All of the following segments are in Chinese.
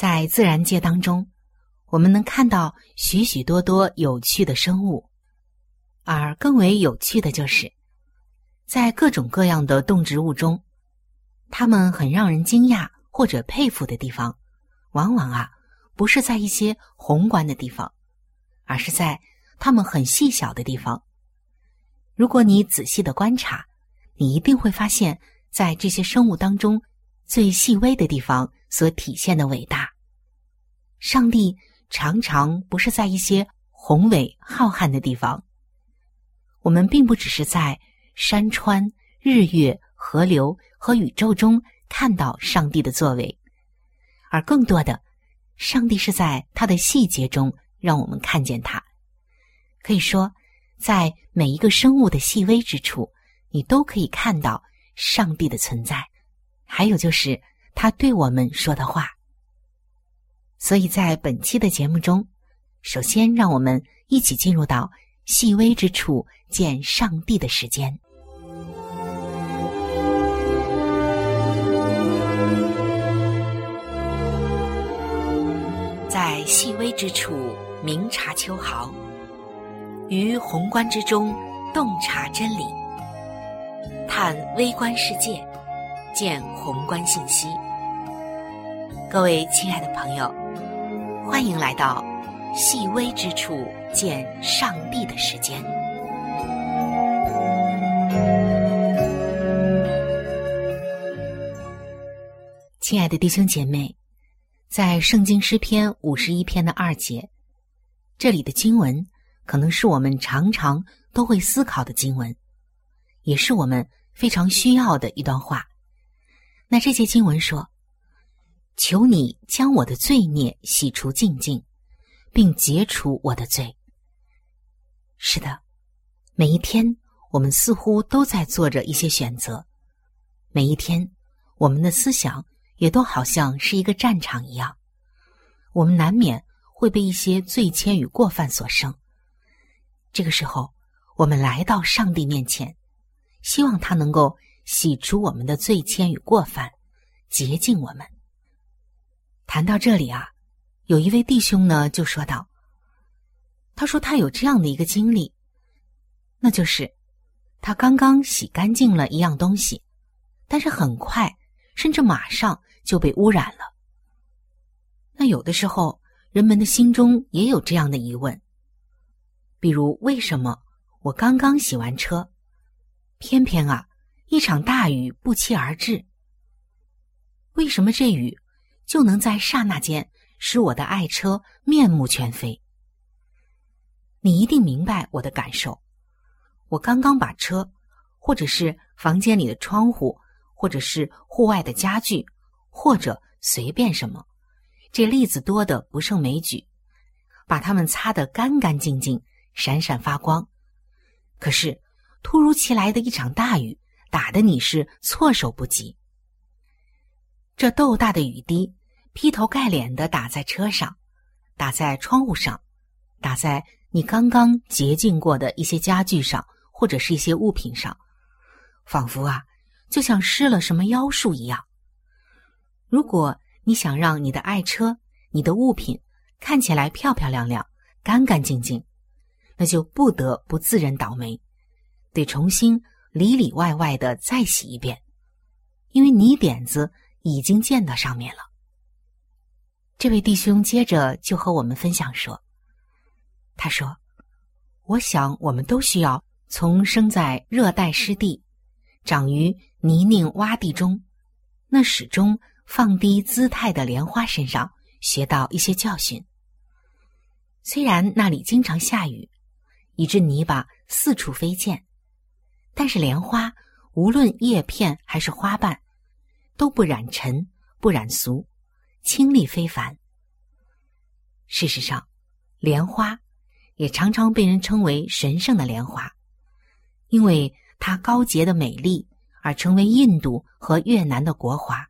在自然界当中，我们能看到许许多多有趣的生物，而更为有趣的就是，在各种各样的动植物中，它们很让人惊讶或者佩服的地方，往往啊，不是在一些宏观的地方。而是在它们很细小的地方。如果你仔细的观察，你一定会发现，在这些生物当中，最细微的地方所体现的伟大。上帝常常不是在一些宏伟浩瀚的地方。我们并不只是在山川、日月、河流和宇宙中看到上帝的作为，而更多的，上帝是在他的细节中。让我们看见它。可以说，在每一个生物的细微之处，你都可以看到上帝的存在。还有就是他对我们说的话。所以在本期的节目中，首先让我们一起进入到细微之处见上帝的时间。在细微之处。明察秋毫，于宏观之中洞察真理，探微观世界，见宏观信息。各位亲爱的朋友，欢迎来到细微之处见上帝的时间。亲爱的弟兄姐妹，在圣经诗篇五十一篇的二节。这里的经文可能是我们常常都会思考的经文，也是我们非常需要的一段话。那这些经文说：“求你将我的罪孽洗除净净，并解除我的罪。”是的，每一天我们似乎都在做着一些选择，每一天我们的思想也都好像是一个战场一样，我们难免。会被一些罪愆与过犯所生。这个时候，我们来到上帝面前，希望他能够洗除我们的罪愆与过犯，洁净我们。谈到这里啊，有一位弟兄呢就说道：“他说他有这样的一个经历，那就是他刚刚洗干净了一样东西，但是很快，甚至马上就被污染了。那有的时候。”人们的心中也有这样的疑问，比如为什么我刚刚洗完车，偏偏啊一场大雨不期而至？为什么这雨就能在刹那间使我的爱车面目全非？你一定明白我的感受。我刚刚把车，或者是房间里的窗户，或者是户外的家具，或者随便什么。这例子多的不胜枚举，把它们擦得干干净净、闪闪发光。可是，突如其来的一场大雨打得你是措手不及。这豆大的雨滴劈头盖脸的打在车上，打在窗户上，打在你刚刚洁净过的一些家具上，或者是一些物品上，仿佛啊，就像施了什么妖术一样。如果你想让你的爱车、你的物品看起来漂漂亮亮、干干净净，那就不得不自认倒霉，得重新里里外外的再洗一遍，因为泥点子已经溅到上面了。这位弟兄接着就和我们分享说：“他说，我想我们都需要从生在热带湿地、长于泥泞洼地中，那始终放低姿态的莲花身上学到一些教训。虽然那里经常下雨，以致泥巴四处飞溅，但是莲花无论叶片还是花瓣，都不染尘，不染俗。”清丽非凡。事实上，莲花也常常被人称为神圣的莲花，因为它高洁的美丽而成为印度和越南的国花。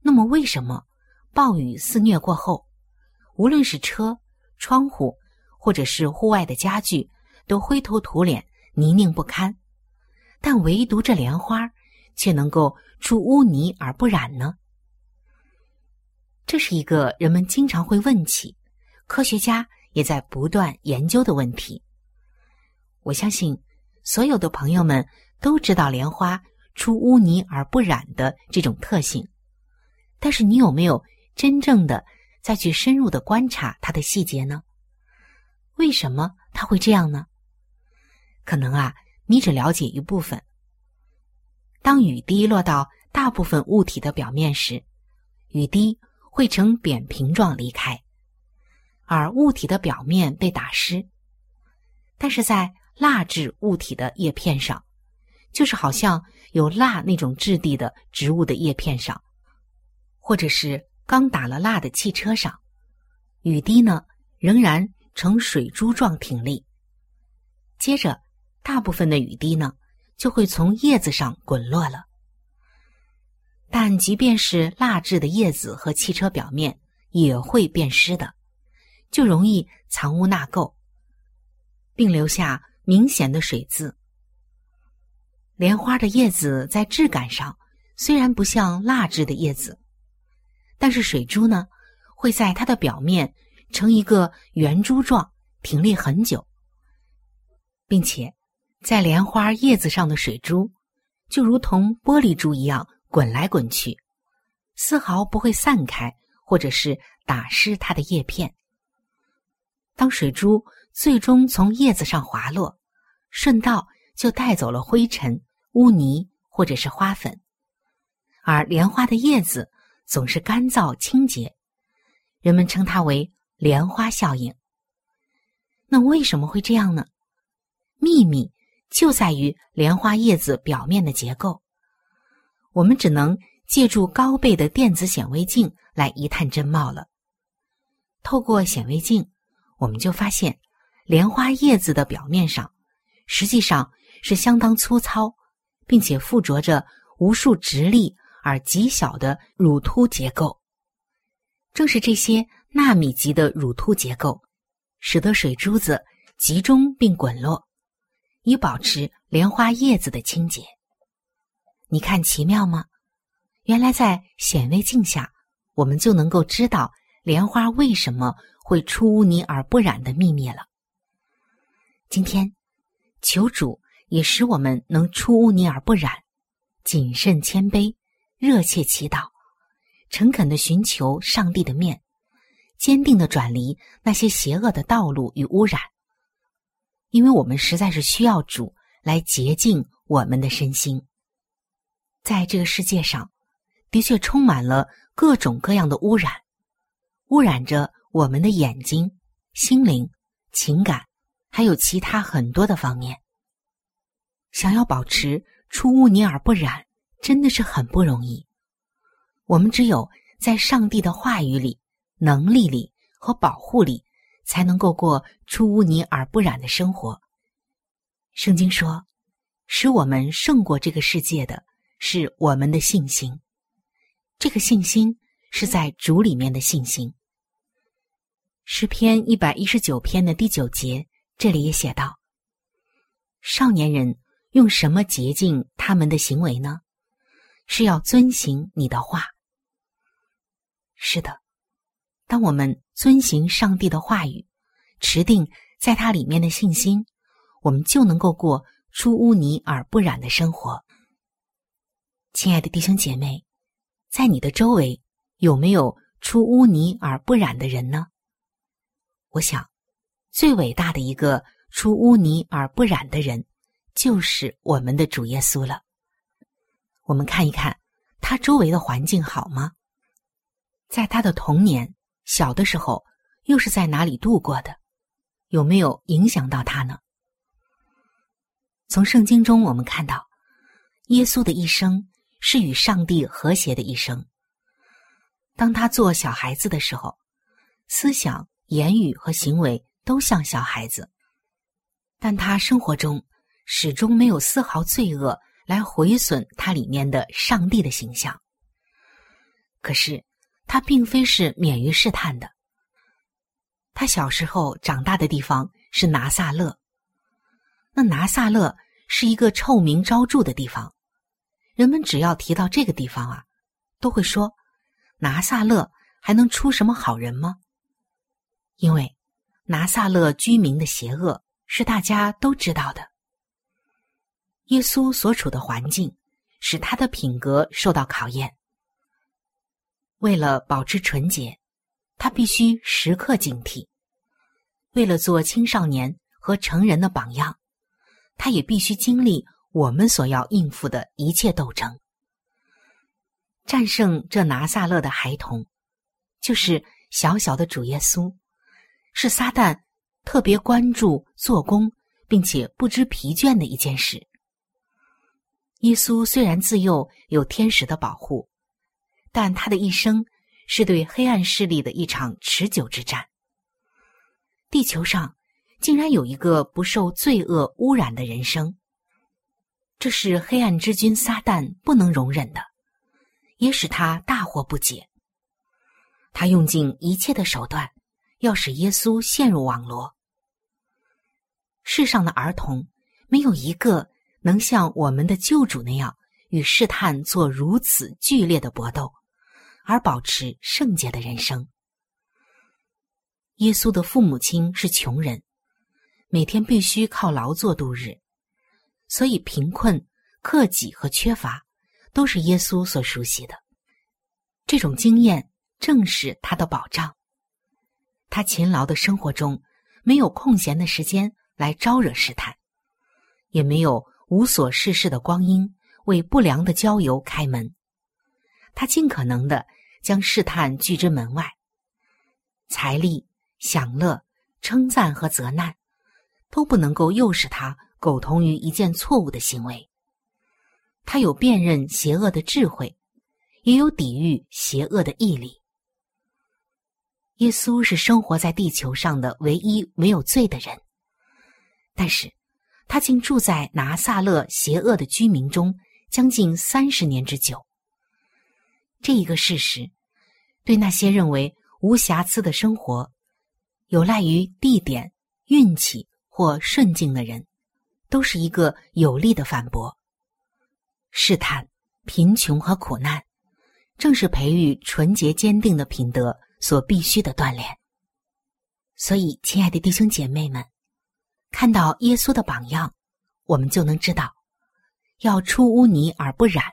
那么，为什么暴雨肆虐过后，无论是车、窗户，或者是户外的家具，都灰头土脸、泥泞不堪，但唯独这莲花却能够出污泥而不染呢？这是一个人们经常会问起，科学家也在不断研究的问题。我相信所有的朋友们都知道莲花出污泥而不染的这种特性，但是你有没有真正的再去深入的观察它的细节呢？为什么它会这样呢？可能啊，你只了解一部分。当雨滴落到大部分物体的表面时，雨滴。会呈扁平状离开，而物体的表面被打湿。但是在蜡质物体的叶片上，就是好像有蜡那种质地的植物的叶片上，或者是刚打了蜡的汽车上，雨滴呢仍然呈水珠状挺立。接着，大部分的雨滴呢就会从叶子上滚落了。但即便是蜡质的叶子和汽车表面也会变湿的，就容易藏污纳垢，并留下明显的水渍。莲花的叶子在质感上虽然不像蜡质的叶子，但是水珠呢会在它的表面呈一个圆珠状挺立很久，并且在莲花叶子上的水珠就如同玻璃珠一样。滚来滚去，丝毫不会散开，或者是打湿它的叶片。当水珠最终从叶子上滑落，顺道就带走了灰尘、污泥或者是花粉。而莲花的叶子总是干燥清洁，人们称它为莲花效应。那为什么会这样呢？秘密就在于莲花叶子表面的结构。我们只能借助高倍的电子显微镜来一探真貌了。透过显微镜，我们就发现，莲花叶子的表面上，实际上是相当粗糙，并且附着着无数直立而极小的乳突结构。正是这些纳米级的乳突结构，使得水珠子集中并滚落，以保持莲花叶子的清洁。你看奇妙吗？原来在显微镜下，我们就能够知道莲花为什么会出污泥而不染的秘密了。今天，求主也使我们能出污泥而不染，谨慎谦卑，热切祈祷，诚恳的寻求上帝的面，坚定的转离那些邪恶的道路与污染，因为我们实在是需要主来洁净我们的身心。在这个世界上，的确充满了各种各样的污染，污染着我们的眼睛、心灵、情感，还有其他很多的方面。想要保持出污泥而不染，真的是很不容易。我们只有在上帝的话语里、能力里和保护里，才能够过出污泥而不染的生活。圣经说：“使我们胜过这个世界的。”是我们的信心，这个信心是在主里面的信心。诗篇一百一十九篇的第九节，这里也写道：“少年人用什么洁净他们的行为呢？是要遵行你的话。”是的，当我们遵行上帝的话语，持定在它里面的信心，我们就能够过出污泥而不染的生活。亲爱的弟兄姐妹，在你的周围有没有出污泥而不染的人呢？我想，最伟大的一个出污泥而不染的人，就是我们的主耶稣了。我们看一看他周围的环境好吗？在他的童年小的时候，又是在哪里度过的？有没有影响到他呢？从圣经中我们看到，耶稣的一生是与上帝和谐的一生。当他做小孩子的时候，思想。言语和行为都像小孩子，但他生活中始终没有丝毫罪恶来毁损他里面的上帝的形象。可是他并非是免于试探的。他小时候长大的地方是拿撒勒，那拿撒勒是一个臭名昭著的地方，人们只要提到这个地方啊，都会说：拿撒勒还能出什么好人吗？因为拿撒勒居民的邪恶是大家都知道的。耶稣所处的环境使他的品格受到考验。为了保持纯洁，他必须时刻警惕；为了做青少年和成人的榜样，他也必须经历我们所要应付的一切斗争。战胜这拿撒勒的孩童，就是小小的主耶稣。是撒旦特别关注、做工，并且不知疲倦的一件事。耶稣虽然自幼有天使的保护，但他的一生是对黑暗势力的一场持久之战。地球上竟然有一个不受罪恶污染的人生，这是黑暗之君撒旦不能容忍的，也使他大惑不解。他用尽一切的手段。要使耶稣陷入网罗。世上的儿童没有一个能像我们的救主那样与试探做如此剧烈的搏斗，而保持圣洁的人生。耶稣的父母亲是穷人，每天必须靠劳作度日，所以贫困、克己和缺乏都是耶稣所熟悉的。这种经验正是他的保障。他勤劳的生活中，没有空闲的时间来招惹试探，也没有无所事事的光阴为不良的交友开门。他尽可能的将试探拒之门外。财力、享乐、称赞和责难，都不能够诱使他苟同于一件错误的行为。他有辨认邪恶的智慧，也有抵御邪恶的毅力。耶稣是生活在地球上的唯一没有罪的人，但是，他竟住在拿撒勒邪恶的居民中将近三十年之久。这一个事实，对那些认为无瑕疵的生活有赖于地点、运气或顺境的人，都是一个有力的反驳。试探、贫穷和苦难，正是培育纯洁坚定的品德。所必须的锻炼。所以，亲爱的弟兄姐妹们，看到耶稣的榜样，我们就能知道，要出污泥而不染。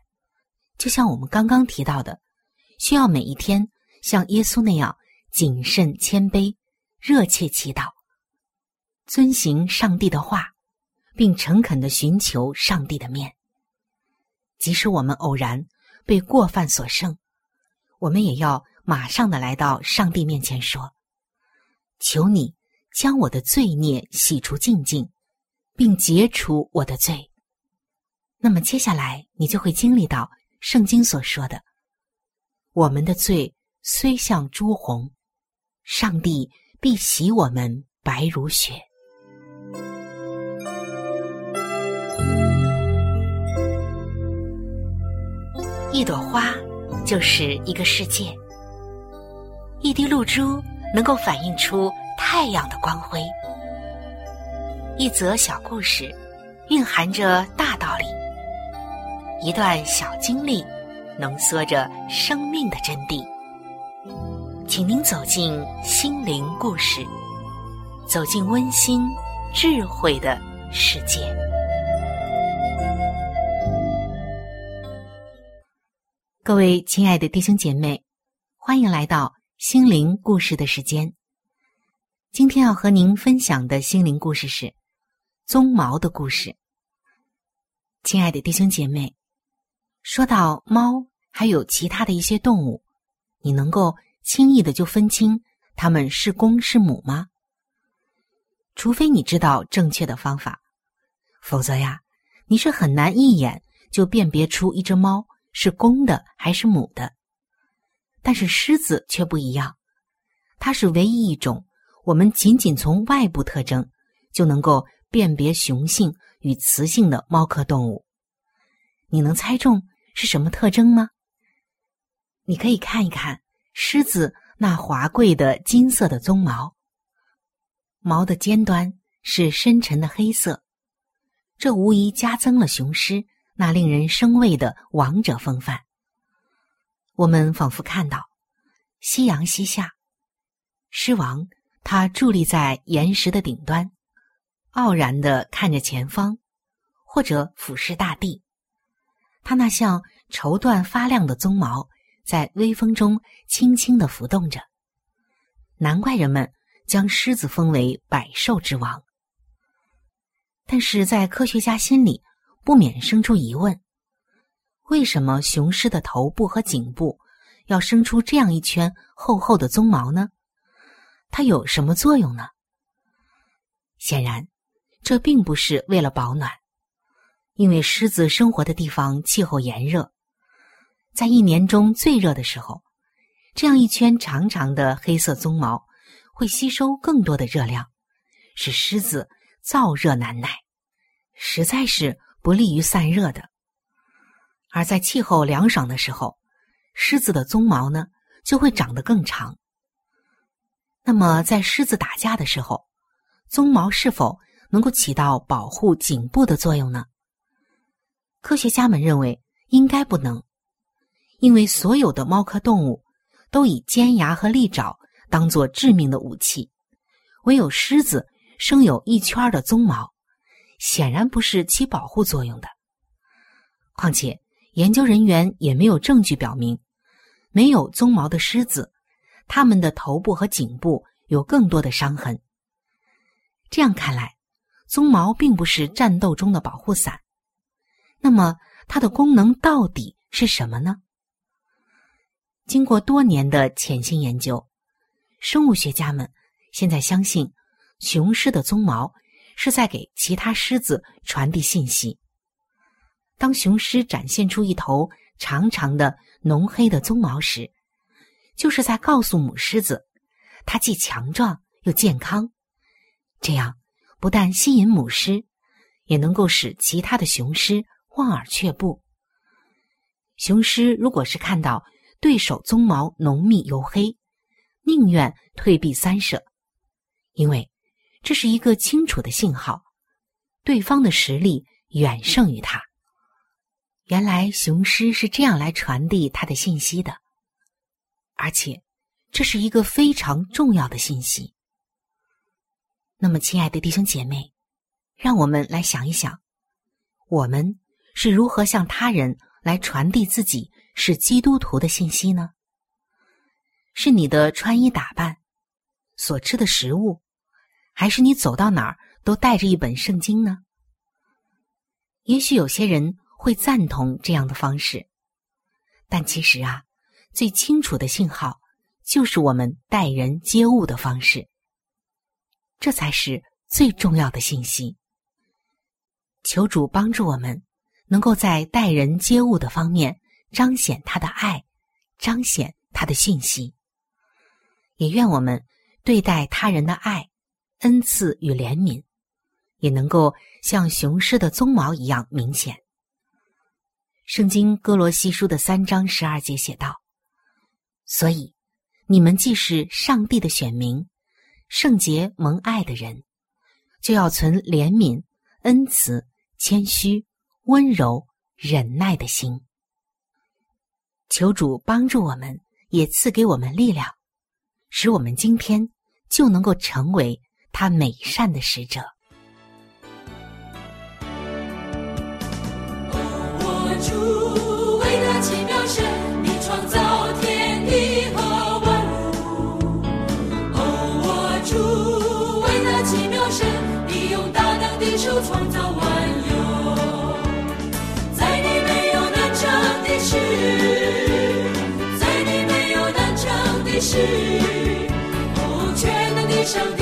就像我们刚刚提到的，需要每一天像耶稣那样谨慎谦卑、热切祈祷，遵行上帝的话，并诚恳的寻求上帝的面。即使我们偶然被过犯所胜，我们也要。马上的来到上帝面前说：“求你将我的罪孽洗除净净，并解除我的罪。”那么接下来你就会经历到圣经所说的：“我们的罪虽像朱红，上帝必洗我们白如雪。”一朵花就是一个世界。一滴露珠能够反映出太阳的光辉。一则小故事，蕴含着大道理；一段小经历，浓缩着生命的真谛。请您走进心灵故事，走进温馨智慧的世界。各位亲爱的弟兄姐妹，欢迎来到心灵故事的时间。今天要和您分享的心灵故事是鬃毛的故事。亲爱的弟兄姐妹，说到猫，还有其他的一些动物，你能够？轻易的就分清它们是公是母吗？除非你知道正确的方法，否则呀，你是很难一眼就辨别出一只猫是公的还是母的。但是狮子却不一样，它是唯一一种我们仅仅从外部特征就能够辨别雄性与雌性的猫科动物。你能猜中是什么特征吗？你可以看一看。狮子那华贵的金色的鬃毛，毛的尖端是深沉的黑色，这无疑加增了雄狮那令人生畏的王者风范。我们仿佛看到，夕阳西下，狮王他伫立在岩石的顶端，傲然的看着前方，或者俯视大地，他那像绸缎发亮的鬃毛。在微风中轻轻的浮动着，难怪人们将狮子封为百兽之王。但是在科学家心里，不免生出疑问：为什么雄狮的头部和颈部要生出这样一圈厚厚的鬃毛呢？它有什么作用呢？显然，这并不是为了保暖，因为狮子生活的地方气候炎热。在一年中最热的时候，这样一圈长长的黑色鬃毛会吸收更多的热量，使狮子燥热难耐，实在是不利于散热的。而在气候凉爽的时候，狮子的鬃毛呢就会长得更长。那么，在狮子打架的时候，鬃毛是否能够起到保护颈部的作用呢？科学家们认为应该不能。因为所有的猫科动物都以尖牙和利爪当做致命的武器，唯有狮子生有一圈的鬃毛，显然不是起保护作用的。况且，研究人员也没有证据表明，没有鬃毛的狮子，它们的头部和颈部有更多的伤痕。这样看来，鬃毛并不是战斗中的保护伞。那么，它的功能到底是什么呢？经过多年的潜心研究，生物学家们现在相信，雄狮的鬃毛是在给其他狮子传递信息。当雄狮展现出一头长长的浓黑的鬃毛时，就是在告诉母狮子，它既强壮又健康。这样不但吸引母狮，也能够使其他的雄狮望而却步。雄狮如果是看到。对手鬃毛浓密黝黑，宁愿退避三舍，因为这是一个清楚的信号，对方的实力远胜于他。原来雄狮是这样来传递他的信息的，而且这是一个非常重要的信息。那么，亲爱的弟兄姐妹，让我们来想一想，我们是如何向他人来传递自己。是基督徒的信息呢？是你的穿衣打扮、所吃的食物，还是你走到哪儿都带着一本圣经呢？也许有些人会赞同这样的方式，但其实啊，最清楚的信号就是我们待人接物的方式，这才是最重要的信息。求主帮助我们，能够在待人接物的方面。彰显他的爱，彰显他的信息。也愿我们对待他人的爱、恩赐与怜悯，也能够像雄狮的鬃毛一样明显。圣经哥罗西书的三章十二节写道：“所以你们既是上帝的选民，圣洁蒙爱的人，就要存怜悯、恩慈、谦虚、温柔、忍耐的心。求主帮助我们，也赐给我们力量，使我们今天就能够成为他美善的使者。主伟大奇妙成的事。哦，全能的上帝，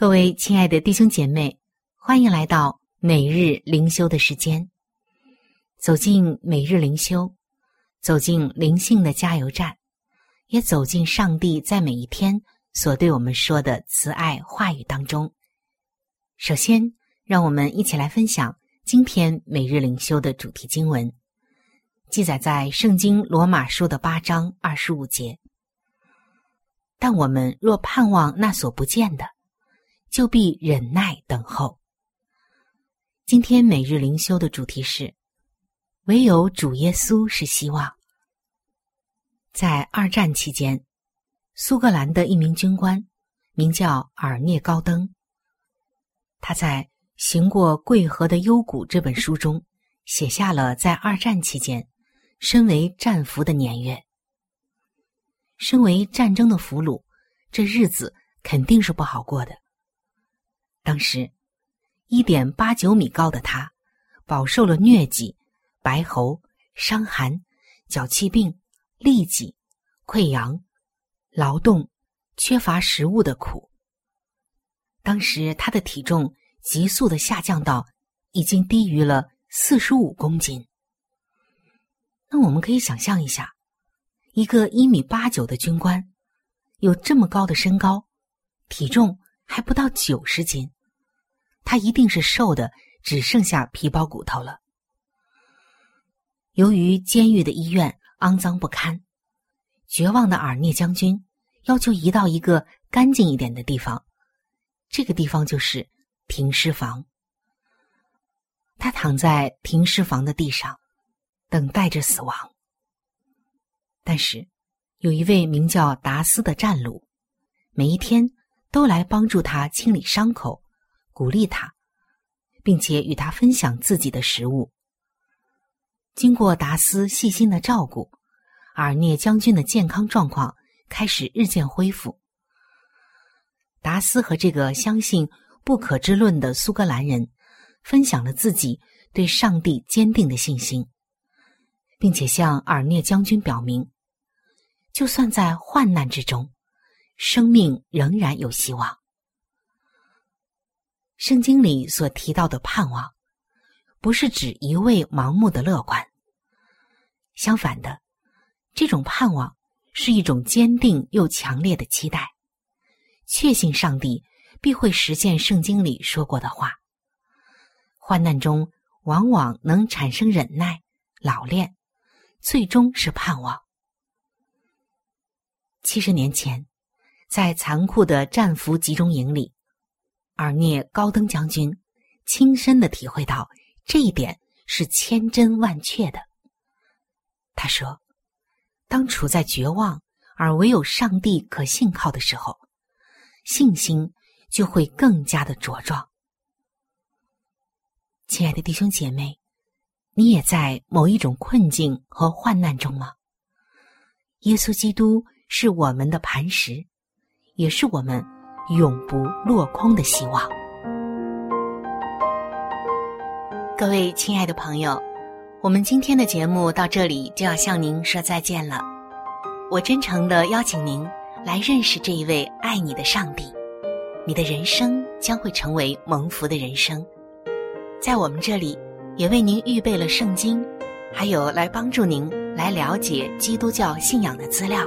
各位亲爱的弟兄姐妹，欢迎来到每日灵修的时间。走进每日灵修，走进灵性的加油站，也走进上帝在每一天所对我们说的慈爱话语当中。首先，让我们一起来分享今天每日灵修的主题经文，记载在圣经罗马书的八章二十五节。但我们若盼望那所不见的，就必忍耐等候。今天每日灵修的主题是：唯有主耶稣是希望。在二战期间，苏格兰的一名军官名叫尔涅高登，他在《行过贵河的幽谷》这本书中写下了在二战期间身为战俘的年月。身为战争的俘虏，这日子肯定是不好过的。当时，一点八九米高的他，饱受了疟疾、白喉、伤寒、脚气病、痢疾、溃疡、劳动、缺乏食物的苦。当时他的体重急速的下降到已经低于了四十五公斤。那我们可以想象一下，一个一米八九的军官，有这么高的身高，体重。还不到九十斤，他一定是瘦的只剩下皮包骨头了。由于监狱的医院肮脏不堪，绝望的尔涅将军要求移到一个干净一点的地方，这个地方就是停尸房。他躺在停尸房的地上，等待着死亡。但是，有一位名叫达斯的战俘，每一天。都来帮助他清理伤口，鼓励他，并且与他分享自己的食物。经过达斯细心的照顾，尔涅将军的健康状况开始日渐恢复。达斯和这个相信不可知论的苏格兰人分享了自己对上帝坚定的信心，并且向尔涅将军表明，就算在患难之中，生命仍然有希望。圣经里所提到的盼望，不是指一味盲目的乐观。相反的，这种盼望是一种坚定又强烈的期待，确信上帝必会实现圣经里说过的话。患难中往往能产生忍耐、老练，最终是盼望。七十年前，在残酷的战俘集中营里。尔涅高登将军亲身的体会到这一点是千真万确的。他说：“当处在绝望而唯有上帝可信靠的时候，信心就会更加的茁壮。”亲爱的弟兄姐妹，你也在某一种困境和患难中吗？耶稣基督是我们的磐石，也是我们。永不落空的希望。各位亲爱的朋友，我们今天的节目到这里就要向您说再见了。我真诚的邀请您来认识这一位爱你的上帝，你的人生将会成为蒙福的人生。在我们这里，也为您预备了圣经，还有来帮助您来了解基督教信仰的资料。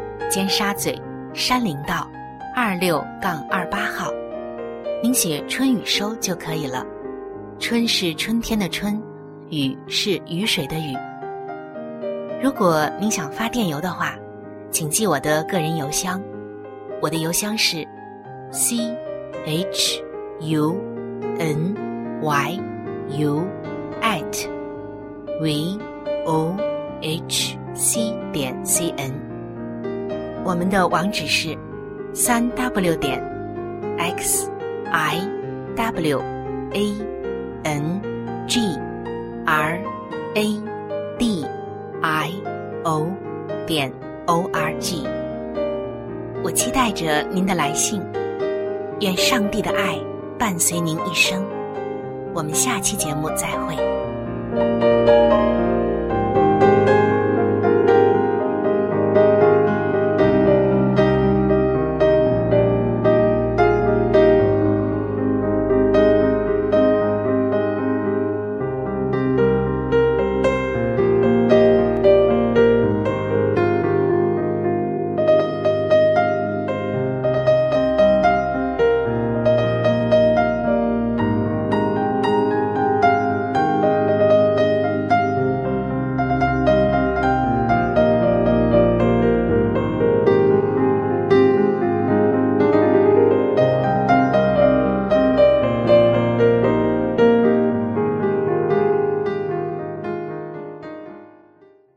尖沙咀山林道二六杠二八号，您写“春雨收”就可以了。春是春天的春，雨是雨水的雨。如果您想发电邮的话，请记我的个人邮箱，我的邮箱是 c h u n y u at v o h c 点 c n。我们的网址是三 w 点 x i w a n g r a d i o 点 o r g。我期待着您的来信，愿上帝的爱伴随您一生。我们下期节目再会。